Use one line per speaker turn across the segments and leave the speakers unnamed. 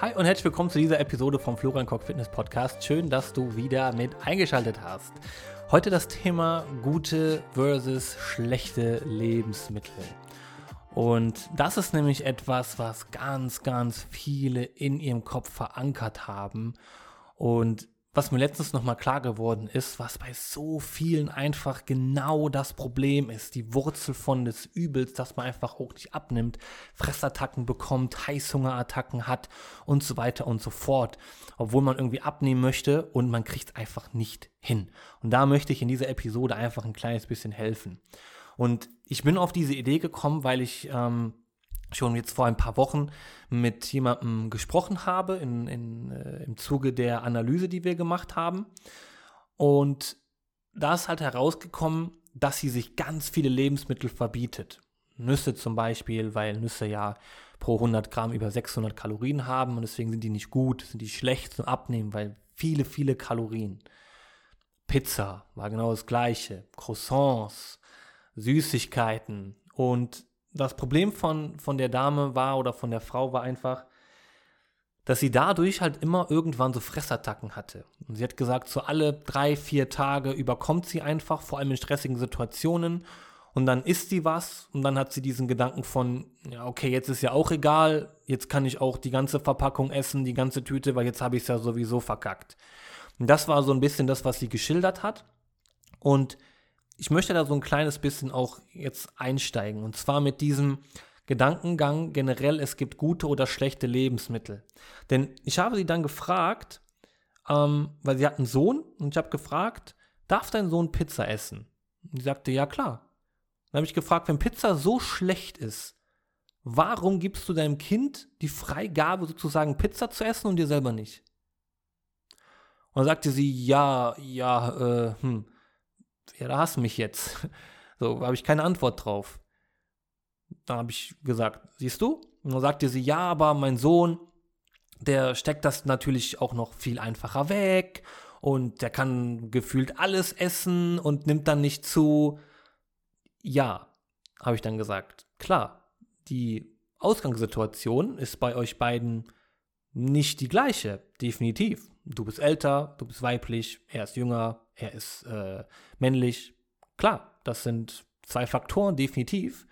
Hi und herzlich willkommen zu dieser Episode vom Florian Koch Fitness Podcast. Schön, dass du wieder mit eingeschaltet hast. Heute das Thema gute versus schlechte Lebensmittel. Und das ist nämlich etwas, was ganz, ganz viele in ihrem Kopf verankert haben. Und was mir letztens nochmal klar geworden ist, was bei so vielen einfach genau das Problem ist, die Wurzel von des Übels, dass man einfach auch nicht abnimmt, Fressattacken bekommt, Heißhungerattacken hat und so weiter und so fort, obwohl man irgendwie abnehmen möchte und man kriegt es einfach nicht hin. Und da möchte ich in dieser Episode einfach ein kleines bisschen helfen. Und ich bin auf diese Idee gekommen, weil ich ähm, schon jetzt vor ein paar Wochen mit jemandem gesprochen habe in, in, äh, im Zuge der Analyse, die wir gemacht haben. Und da ist halt herausgekommen, dass sie sich ganz viele Lebensmittel verbietet. Nüsse zum Beispiel, weil Nüsse ja pro 100 Gramm über 600 Kalorien haben und deswegen sind die nicht gut, sind die schlecht zum Abnehmen, weil viele, viele Kalorien. Pizza war genau das gleiche, Croissants, Süßigkeiten und das Problem von, von der Dame war oder von der Frau war einfach, dass sie dadurch halt immer irgendwann so Fressattacken hatte. Und sie hat gesagt, so alle drei, vier Tage überkommt sie einfach, vor allem in stressigen Situationen. Und dann isst sie was und dann hat sie diesen Gedanken von, ja, okay, jetzt ist ja auch egal, jetzt kann ich auch die ganze Verpackung essen, die ganze Tüte, weil jetzt habe ich es ja sowieso verkackt. Und das war so ein bisschen das, was sie geschildert hat. Und ich möchte da so ein kleines bisschen auch jetzt einsteigen. Und zwar mit diesem Gedankengang generell, es gibt gute oder schlechte Lebensmittel. Denn ich habe sie dann gefragt, ähm, weil sie hat einen Sohn und ich habe gefragt, darf dein Sohn Pizza essen? Und sie sagte, ja klar. Dann habe ich gefragt, wenn Pizza so schlecht ist, warum gibst du deinem Kind die Freigabe sozusagen Pizza zu essen und dir selber nicht? Und dann sagte sie, ja, ja, äh, hm ja, da hast du mich jetzt. So, habe ich keine Antwort drauf. Dann habe ich gesagt, siehst du? Und dann sagte sie, ja, aber mein Sohn, der steckt das natürlich auch noch viel einfacher weg und der kann gefühlt alles essen und nimmt dann nicht zu. Ja, habe ich dann gesagt. Klar, die Ausgangssituation ist bei euch beiden nicht die gleiche, definitiv. Du bist älter, du bist weiblich, er ist jünger, er ist äh, männlich. Klar, das sind zwei Faktoren, definitiv.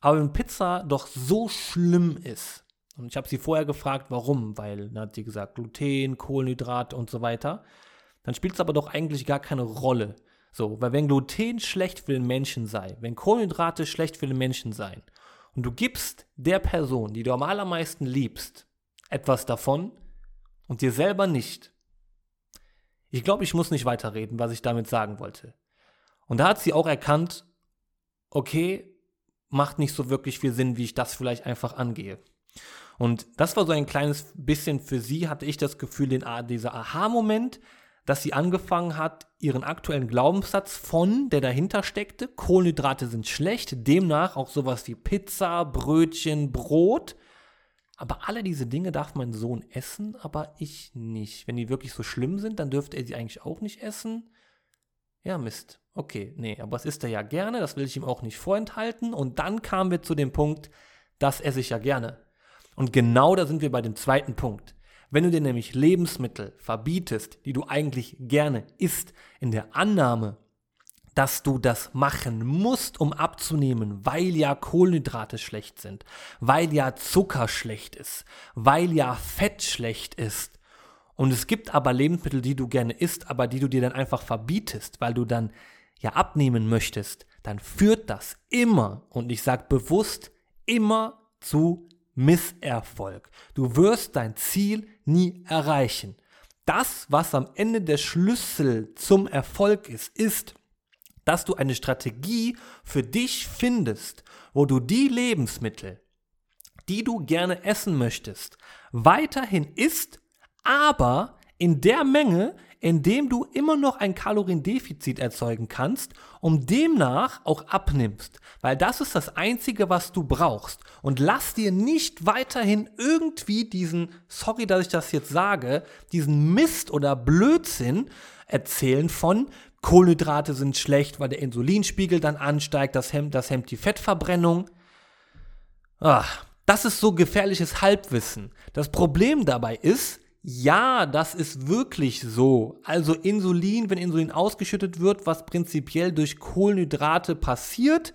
Aber wenn Pizza doch so schlimm ist, und ich habe sie vorher gefragt, warum, weil dann hat sie gesagt, Gluten, Kohlenhydrate und so weiter, dann spielt es aber doch eigentlich gar keine Rolle. So, weil wenn Gluten schlecht für den Menschen sei, wenn Kohlenhydrate schlecht für den Menschen seien, und du gibst der Person, die du am allermeisten liebst, etwas davon und dir selber nicht, ich glaube, ich muss nicht weiterreden, was ich damit sagen wollte. Und da hat sie auch erkannt, okay, macht nicht so wirklich viel Sinn, wie ich das vielleicht einfach angehe. Und das war so ein kleines bisschen für sie, hatte ich das Gefühl, den, dieser Aha-Moment, dass sie angefangen hat, ihren aktuellen Glaubenssatz von, der dahinter steckte, Kohlenhydrate sind schlecht, demnach auch sowas wie Pizza, Brötchen, Brot, aber alle diese Dinge darf mein Sohn essen, aber ich nicht. Wenn die wirklich so schlimm sind, dann dürfte er sie eigentlich auch nicht essen. Ja, Mist. Okay, nee, aber es isst er ja gerne, das will ich ihm auch nicht vorenthalten. Und dann kamen wir zu dem Punkt, das esse ich ja gerne. Und genau da sind wir bei dem zweiten Punkt. Wenn du dir nämlich Lebensmittel verbietest, die du eigentlich gerne isst, in der Annahme, dass du das machen musst, um abzunehmen, weil ja Kohlenhydrate schlecht sind, weil ja Zucker schlecht ist, weil ja Fett schlecht ist. Und es gibt aber Lebensmittel, die du gerne isst, aber die du dir dann einfach verbietest, weil du dann ja abnehmen möchtest, dann führt das immer, und ich sage bewusst, immer zu Misserfolg. Du wirst dein Ziel nie erreichen. Das, was am Ende der Schlüssel zum Erfolg ist, ist, dass du eine Strategie für dich findest, wo du die Lebensmittel, die du gerne essen möchtest, weiterhin isst, aber in der Menge, in dem du immer noch ein Kaloriendefizit erzeugen kannst, um demnach auch abnimmst. Weil das ist das Einzige, was du brauchst. Und lass dir nicht weiterhin irgendwie diesen, sorry, dass ich das jetzt sage, diesen Mist oder Blödsinn erzählen von, Kohlenhydrate sind schlecht, weil der Insulinspiegel dann ansteigt, das hemmt, das hemmt die Fettverbrennung. Ach, Das ist so gefährliches Halbwissen. Das Problem dabei ist, ja, das ist wirklich so. Also Insulin, wenn Insulin ausgeschüttet wird, was prinzipiell durch Kohlenhydrate passiert,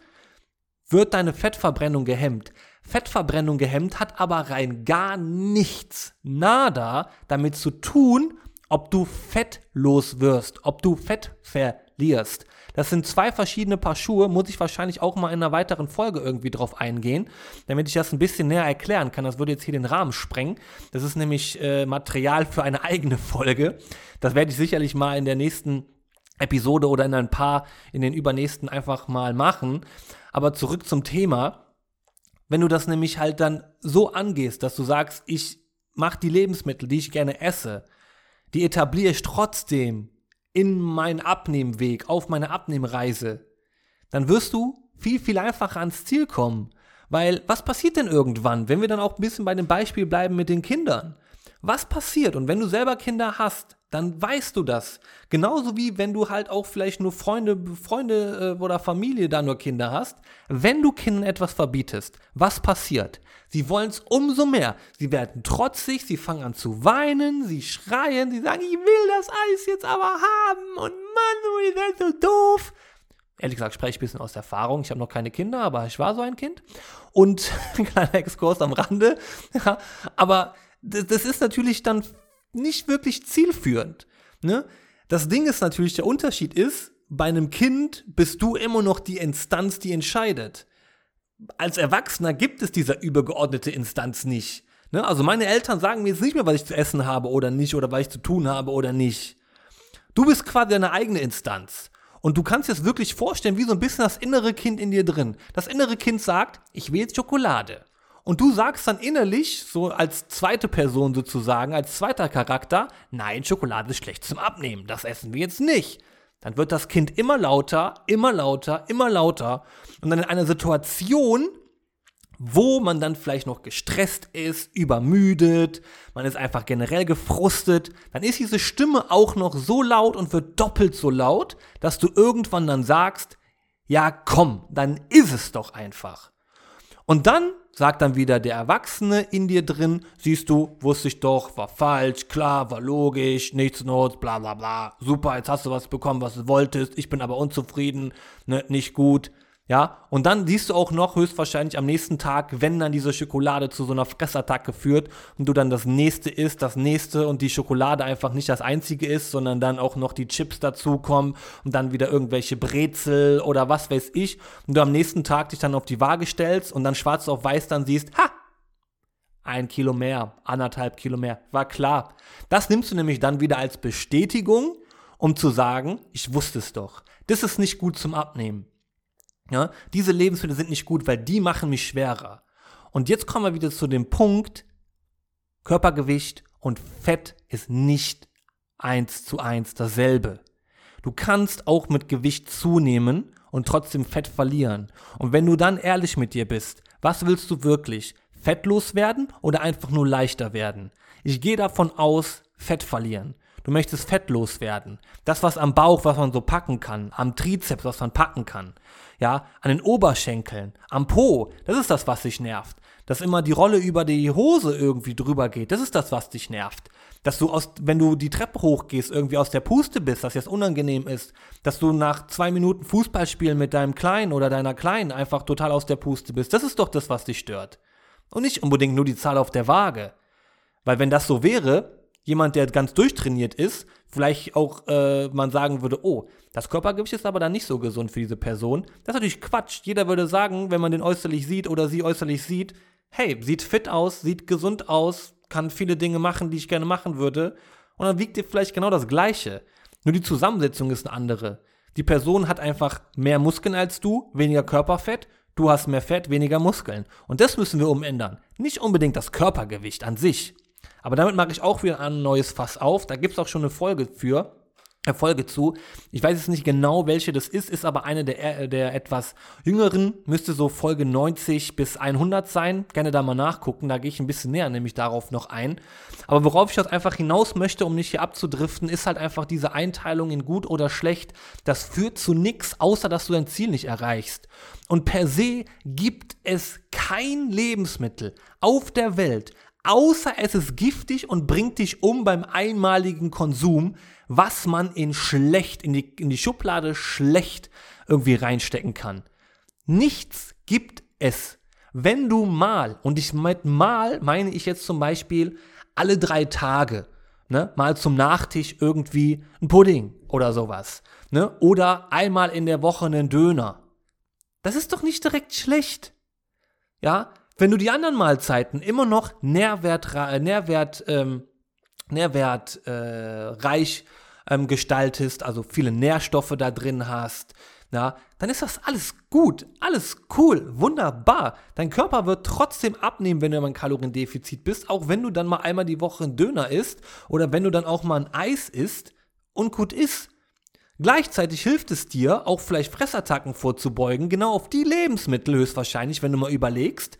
wird deine Fettverbrennung gehemmt. Fettverbrennung gehemmt hat aber rein gar nichts, nada damit zu tun, ob du fettlos wirst, ob du Fett verlierst. Das sind zwei verschiedene Paar Schuhe, muss ich wahrscheinlich auch mal in einer weiteren Folge irgendwie drauf eingehen, damit ich das ein bisschen näher erklären kann. Das würde jetzt hier den Rahmen sprengen. Das ist nämlich äh, Material für eine eigene Folge. Das werde ich sicherlich mal in der nächsten Episode oder in ein paar, in den übernächsten einfach mal machen. Aber zurück zum Thema. Wenn du das nämlich halt dann so angehst, dass du sagst, ich mache die Lebensmittel, die ich gerne esse, die etabliere ich trotzdem in meinen Abnehmweg, auf meine Abnehmreise, dann wirst du viel, viel einfacher ans Ziel kommen. Weil was passiert denn irgendwann, wenn wir dann auch ein bisschen bei dem Beispiel bleiben mit den Kindern? Was passiert? Und wenn du selber Kinder hast, dann weißt du das. Genauso wie wenn du halt auch vielleicht nur Freunde, Freunde äh, oder Familie da nur Kinder hast. Wenn du Kindern etwas verbietest, was passiert? Sie wollen es umso mehr. Sie werden trotzig, sie fangen an zu weinen, sie schreien, sie sagen, ich will das Eis jetzt aber haben und Mann, ihr seid so doof. Ehrlich gesagt spreche ich ein bisschen aus Erfahrung. Ich habe noch keine Kinder, aber ich war so ein Kind. Und ein kleiner Exkurs am Rande. Ja, aber das, das ist natürlich dann nicht wirklich zielführend. Ne? Das Ding ist natürlich, der Unterschied ist, bei einem Kind bist du immer noch die Instanz, die entscheidet. Als Erwachsener gibt es dieser übergeordnete Instanz nicht. Ne? Also meine Eltern sagen mir jetzt nicht mehr, was ich zu essen habe oder nicht oder was ich zu tun habe oder nicht. Du bist quasi deine eigene Instanz. Und du kannst dir das wirklich vorstellen, wie so ein bisschen das innere Kind in dir drin. Das innere Kind sagt, ich will jetzt Schokolade. Und du sagst dann innerlich, so als zweite Person sozusagen, als zweiter Charakter, nein, Schokolade ist schlecht zum Abnehmen, das essen wir jetzt nicht. Dann wird das Kind immer lauter, immer lauter, immer lauter. Und dann in einer Situation, wo man dann vielleicht noch gestresst ist, übermüdet, man ist einfach generell gefrustet, dann ist diese Stimme auch noch so laut und wird doppelt so laut, dass du irgendwann dann sagst, ja komm, dann ist es doch einfach. Und dann sagt dann wieder der Erwachsene in dir drin, siehst du, wusste ich doch, war falsch, klar, war logisch, nichts Not, bla bla bla, super, jetzt hast du was bekommen, was du wolltest, ich bin aber unzufrieden, ne, nicht gut, ja, und dann siehst du auch noch höchstwahrscheinlich am nächsten Tag, wenn dann diese Schokolade zu so einer Fressattacke führt und du dann das nächste isst, das nächste und die Schokolade einfach nicht das einzige ist, sondern dann auch noch die Chips dazukommen und dann wieder irgendwelche Brezel oder was weiß ich und du am nächsten Tag dich dann auf die Waage stellst und dann schwarz auf weiß dann siehst, ha, ein Kilo mehr, anderthalb Kilo mehr, war klar. Das nimmst du nämlich dann wieder als Bestätigung, um zu sagen, ich wusste es doch. Das ist nicht gut zum Abnehmen. Ja, diese Lebensmittel sind nicht gut, weil die machen mich schwerer. Und jetzt kommen wir wieder zu dem Punkt, Körpergewicht und Fett ist nicht eins zu eins dasselbe. Du kannst auch mit Gewicht zunehmen und trotzdem Fett verlieren. Und wenn du dann ehrlich mit dir bist, was willst du wirklich? Fettlos werden oder einfach nur leichter werden? Ich gehe davon aus, Fett verlieren. Du möchtest fettlos werden. Das, was am Bauch, was man so packen kann, am Trizeps, was man packen kann ja, an den Oberschenkeln, am Po, das ist das, was dich nervt. Dass immer die Rolle über die Hose irgendwie drüber geht, das ist das, was dich nervt. Dass du aus, wenn du die Treppe hochgehst, irgendwie aus der Puste bist, dass jetzt unangenehm ist, dass du nach zwei Minuten Fußballspielen mit deinem Kleinen oder deiner Kleinen einfach total aus der Puste bist, das ist doch das, was dich stört. Und nicht unbedingt nur die Zahl auf der Waage. Weil wenn das so wäre, jemand, der ganz durchtrainiert ist, vielleicht auch äh, man sagen würde, oh, das Körpergewicht ist aber dann nicht so gesund für diese Person. Das ist natürlich Quatsch. Jeder würde sagen, wenn man den äußerlich sieht oder sie äußerlich sieht, hey, sieht fit aus, sieht gesund aus, kann viele Dinge machen, die ich gerne machen würde. Und dann wiegt ihr vielleicht genau das Gleiche. Nur die Zusammensetzung ist eine andere. Die Person hat einfach mehr Muskeln als du, weniger Körperfett. Du hast mehr Fett, weniger Muskeln. Und das müssen wir umändern. Nicht unbedingt das Körpergewicht an sich. Aber damit mache ich auch wieder ein neues Fass auf. Da gibt es auch schon eine Folge für. Folge zu. Ich weiß jetzt nicht genau, welche das ist, ist aber eine der, der etwas jüngeren, müsste so Folge 90 bis 100 sein. Gerne da mal nachgucken, da gehe ich ein bisschen näher nämlich darauf noch ein. Aber worauf ich jetzt einfach hinaus möchte, um nicht hier abzudriften, ist halt einfach diese Einteilung in gut oder schlecht. Das führt zu nichts, außer dass du dein Ziel nicht erreichst. Und per se gibt es kein Lebensmittel auf der Welt, außer es ist giftig und bringt dich um beim einmaligen Konsum, was man in schlecht, in die, in die Schublade schlecht irgendwie reinstecken kann. Nichts gibt es. Wenn du mal, und ich mit mal meine ich jetzt zum Beispiel alle drei Tage, ne, mal zum Nachtisch irgendwie ein Pudding oder sowas, ne, oder einmal in der Woche einen Döner. Das ist doch nicht direkt schlecht. Ja, wenn du die anderen Mahlzeiten immer noch nährwert, nährwert, ähm, nährwertreich äh, ähm, gestaltest, also viele Nährstoffe da drin hast, ja, dann ist das alles gut, alles cool, wunderbar. Dein Körper wird trotzdem abnehmen, wenn du im Kaloriendefizit bist, auch wenn du dann mal einmal die Woche einen Döner isst oder wenn du dann auch mal ein Eis isst und gut isst. Gleichzeitig hilft es dir, auch vielleicht Fressattacken vorzubeugen, genau auf die Lebensmittel höchstwahrscheinlich, wenn du mal überlegst,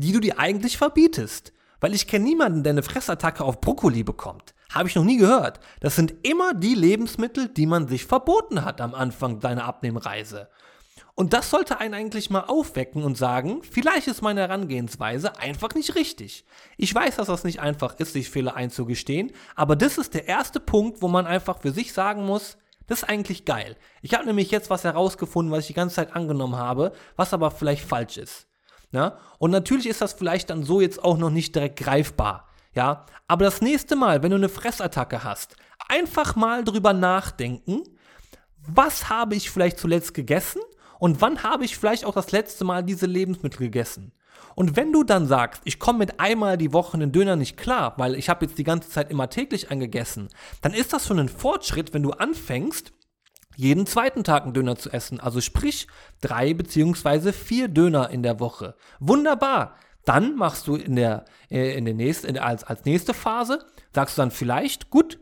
die du dir eigentlich verbietest. Weil ich kenne niemanden, der eine Fressattacke auf Brokkoli bekommt. Habe ich noch nie gehört. Das sind immer die Lebensmittel, die man sich verboten hat am Anfang deiner Abnehmreise. Und das sollte einen eigentlich mal aufwecken und sagen, vielleicht ist meine Herangehensweise einfach nicht richtig. Ich weiß, dass das nicht einfach ist, sich Fehler einzugestehen, aber das ist der erste Punkt, wo man einfach für sich sagen muss, das ist eigentlich geil. Ich habe nämlich jetzt was herausgefunden, was ich die ganze Zeit angenommen habe, was aber vielleicht falsch ist. Ja? Und natürlich ist das vielleicht dann so jetzt auch noch nicht direkt greifbar. Ja, aber das nächste Mal, wenn du eine Fressattacke hast, einfach mal drüber nachdenken, was habe ich vielleicht zuletzt gegessen und wann habe ich vielleicht auch das letzte Mal diese Lebensmittel gegessen. Und wenn du dann sagst, ich komme mit einmal die Woche einen Döner nicht klar, weil ich habe jetzt die ganze Zeit immer täglich angegessen, dann ist das schon ein Fortschritt, wenn du anfängst, jeden zweiten Tag einen Döner zu essen. Also sprich drei beziehungsweise vier Döner in der Woche. Wunderbar. Dann machst du in der, äh, in der nächsten, in der, als, als nächste Phase, sagst du dann vielleicht, gut,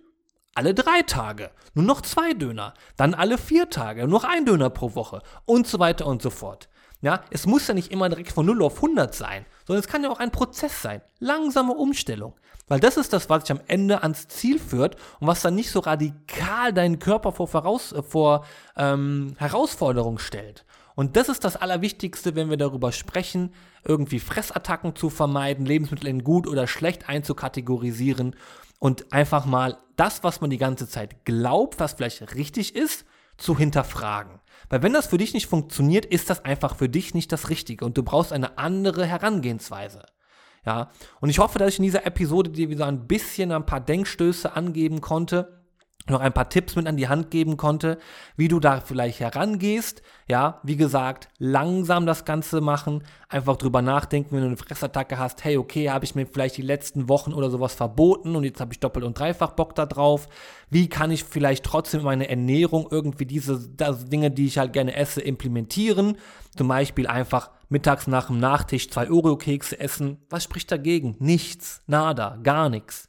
alle drei Tage, nur noch zwei Döner, dann alle vier Tage, nur noch ein Döner pro Woche und so weiter und so fort. Ja, es muss ja nicht immer direkt von 0 auf 100 sein, sondern es kann ja auch ein Prozess sein. Langsame Umstellung. Weil das ist das, was dich am Ende ans Ziel führt und was dann nicht so radikal deinen Körper vor, voraus, äh, vor ähm, Herausforderungen stellt. Und das ist das Allerwichtigste, wenn wir darüber sprechen, irgendwie Fressattacken zu vermeiden, Lebensmittel in gut oder schlecht einzukategorisieren und einfach mal das, was man die ganze Zeit glaubt, was vielleicht richtig ist, zu hinterfragen. Weil wenn das für dich nicht funktioniert, ist das einfach für dich nicht das Richtige und du brauchst eine andere Herangehensweise. Ja, und ich hoffe, dass ich in dieser Episode dir wieder ein bisschen ein paar Denkstöße angeben konnte, noch ein paar Tipps mit an die Hand geben konnte, wie du da vielleicht herangehst. Ja, wie gesagt, langsam das Ganze machen, einfach drüber nachdenken, wenn du eine Fressattacke hast, hey, okay, habe ich mir vielleicht die letzten Wochen oder sowas verboten und jetzt habe ich doppelt und dreifach Bock da drauf. Wie kann ich vielleicht trotzdem meine Ernährung irgendwie diese Dinge, die ich halt gerne esse, implementieren? Zum Beispiel einfach mittags nach dem Nachtisch zwei Oreo-Kekse essen. Was spricht dagegen? Nichts, nada, gar nichts.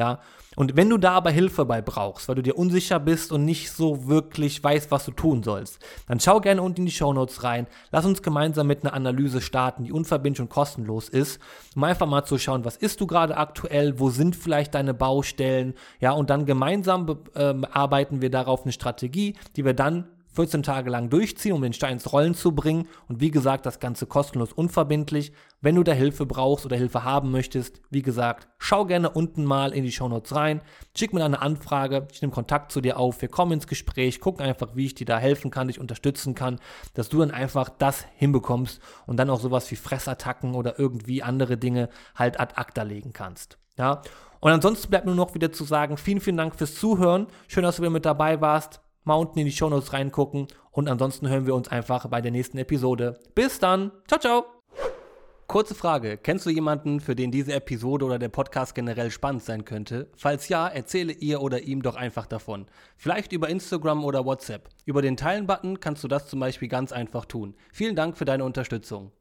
Ja, und wenn du da aber Hilfe bei brauchst, weil du dir unsicher bist und nicht so wirklich weißt, was du tun sollst, dann schau gerne unten in die Show Notes rein. Lass uns gemeinsam mit einer Analyse starten, die unverbindlich und kostenlos ist, um einfach mal zu schauen, was ist du gerade aktuell, wo sind vielleicht deine Baustellen, ja, und dann gemeinsam äh, arbeiten wir darauf eine Strategie, die wir dann 14 Tage lang durchziehen, um den Stein ins Rollen zu bringen. Und wie gesagt, das Ganze kostenlos unverbindlich. Wenn du da Hilfe brauchst oder Hilfe haben möchtest, wie gesagt, schau gerne unten mal in die Shownotes rein, schick mir eine Anfrage, ich nehme Kontakt zu dir auf, wir kommen ins Gespräch, gucken einfach, wie ich dir da helfen kann, dich unterstützen kann, dass du dann einfach das hinbekommst und dann auch sowas wie Fressattacken oder irgendwie andere Dinge halt ad acta legen kannst. Ja. Und ansonsten bleibt nur noch wieder zu sagen, vielen, vielen Dank fürs Zuhören. Schön, dass du wieder mit dabei warst mal unten in die Shownotes reingucken und ansonsten hören wir uns einfach bei der nächsten Episode. Bis dann. Ciao, ciao. Kurze Frage. Kennst du jemanden, für den diese Episode oder der Podcast generell spannend sein könnte? Falls ja, erzähle ihr oder ihm doch einfach davon. Vielleicht über Instagram oder WhatsApp. Über den Teilen-Button kannst du das zum Beispiel ganz einfach tun. Vielen Dank für deine Unterstützung.